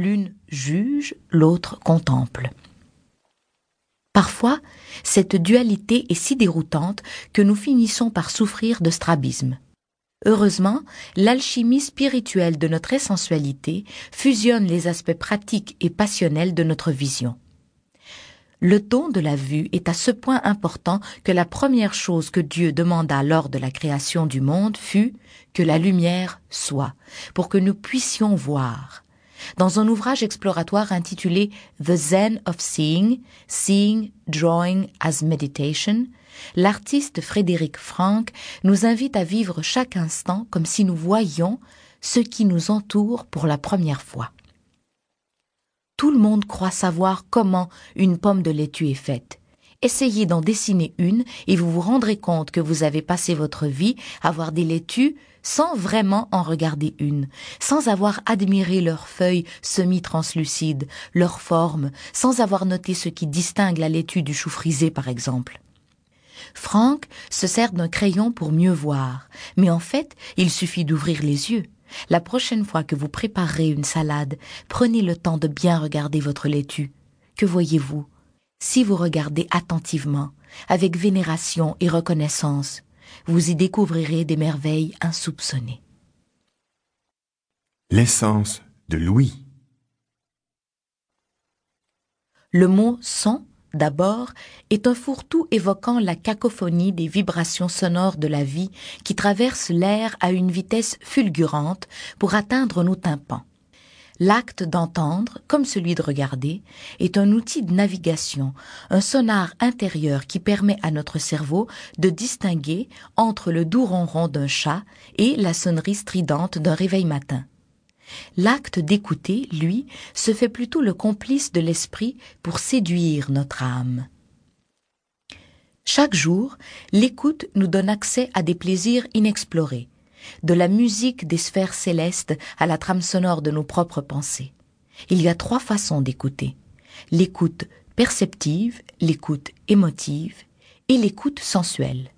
L'une juge, l'autre contemple. Parfois, cette dualité est si déroutante que nous finissons par souffrir de strabisme. Heureusement, l'alchimie spirituelle de notre essentialité fusionne les aspects pratiques et passionnels de notre vision. Le don de la vue est à ce point important que la première chose que Dieu demanda lors de la création du monde fut que la lumière soit, pour que nous puissions voir. Dans un ouvrage exploratoire intitulé The Zen of Seeing, Seeing, Drawing as Meditation, l'artiste Frédéric Franck nous invite à vivre chaque instant comme si nous voyions ce qui nous entoure pour la première fois. Tout le monde croit savoir comment une pomme de laitue est faite. Essayez d'en dessiner une et vous vous rendrez compte que vous avez passé votre vie à voir des laitues sans vraiment en regarder une, sans avoir admiré leurs feuilles semi-translucides, leur forme, sans avoir noté ce qui distingue la laitue du chou frisé par exemple. Franck se sert d'un crayon pour mieux voir, mais en fait, il suffit d'ouvrir les yeux. La prochaine fois que vous préparerez une salade, prenez le temps de bien regarder votre laitue. Que voyez-vous? Si vous regardez attentivement, avec vénération et reconnaissance, vous y découvrirez des merveilles insoupçonnées. L'essence de Louis. Le mot son d'abord, est un fourre-tout évoquant la cacophonie des vibrations sonores de la vie qui traversent l'air à une vitesse fulgurante pour atteindre nos tympans. L'acte d'entendre, comme celui de regarder, est un outil de navigation, un sonar intérieur qui permet à notre cerveau de distinguer entre le doux ronron d'un chat et la sonnerie stridente d'un réveil matin. L'acte d'écouter, lui, se fait plutôt le complice de l'esprit pour séduire notre âme. Chaque jour, l'écoute nous donne accès à des plaisirs inexplorés, de la musique des sphères célestes à la trame sonore de nos propres pensées. Il y a trois façons d'écouter. L'écoute perceptive, l'écoute émotive et l'écoute sensuelle.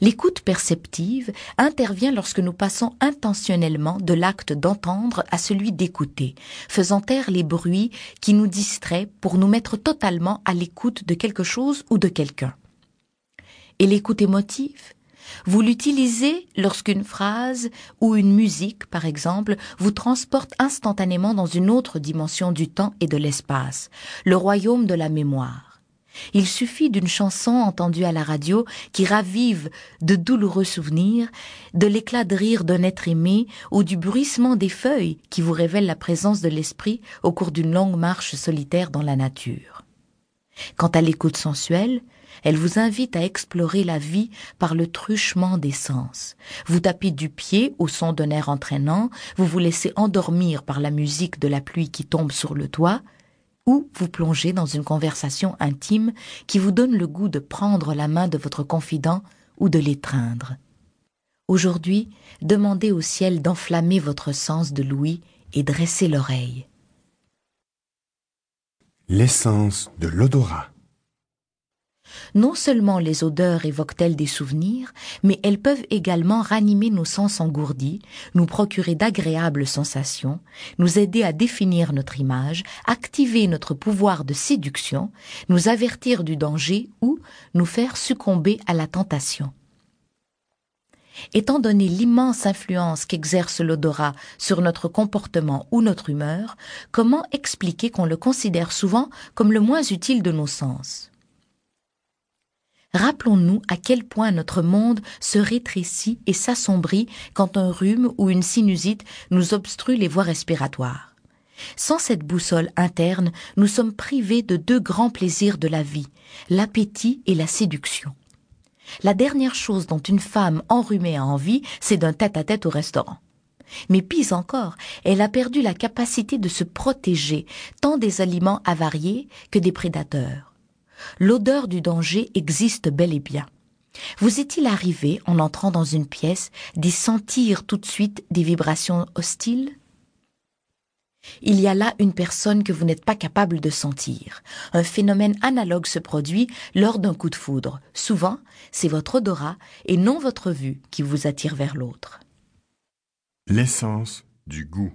L'écoute perceptive intervient lorsque nous passons intentionnellement de l'acte d'entendre à celui d'écouter, faisant taire les bruits qui nous distraient pour nous mettre totalement à l'écoute de quelque chose ou de quelqu'un. Et l'écoute émotive vous l'utilisez lorsqu'une phrase ou une musique, par exemple, vous transporte instantanément dans une autre dimension du temps et de l'espace, le royaume de la mémoire. Il suffit d'une chanson entendue à la radio qui ravive de douloureux souvenirs, de l'éclat de rire d'un être aimé ou du bruissement des feuilles qui vous révèle la présence de l'esprit au cours d'une longue marche solitaire dans la nature. Quant à l'écoute sensuelle, elle vous invite à explorer la vie par le truchement des sens. Vous tapez du pied au son d'un air entraînant, vous vous laissez endormir par la musique de la pluie qui tombe sur le toit, ou vous plongez dans une conversation intime qui vous donne le goût de prendre la main de votre confident ou de l'étreindre. Aujourd'hui, demandez au ciel d'enflammer votre sens de l'ouïe et dresser l'oreille. L'essence de l'odorat. Non seulement les odeurs évoquent-elles des souvenirs, mais elles peuvent également ranimer nos sens engourdis, nous procurer d'agréables sensations, nous aider à définir notre image, activer notre pouvoir de séduction, nous avertir du danger ou nous faire succomber à la tentation. Étant donné l'immense influence qu'exerce l'odorat sur notre comportement ou notre humeur, comment expliquer qu'on le considère souvent comme le moins utile de nos sens? Rappelons-nous à quel point notre monde se rétrécit et s'assombrit quand un rhume ou une sinusite nous obstrue les voies respiratoires. Sans cette boussole interne, nous sommes privés de deux grands plaisirs de la vie, l'appétit et la séduction. La dernière chose dont une femme enrhumée a envie, c'est d'un tête-à-tête au restaurant. Mais pis encore, elle a perdu la capacité de se protéger tant des aliments avariés que des prédateurs l'odeur du danger existe bel et bien. Vous est-il arrivé, en entrant dans une pièce, d'y sentir tout de suite des vibrations hostiles? Il y a là une personne que vous n'êtes pas capable de sentir. Un phénomène analogue se produit lors d'un coup de foudre. Souvent, c'est votre odorat et non votre vue qui vous attire vers l'autre. L'essence du goût.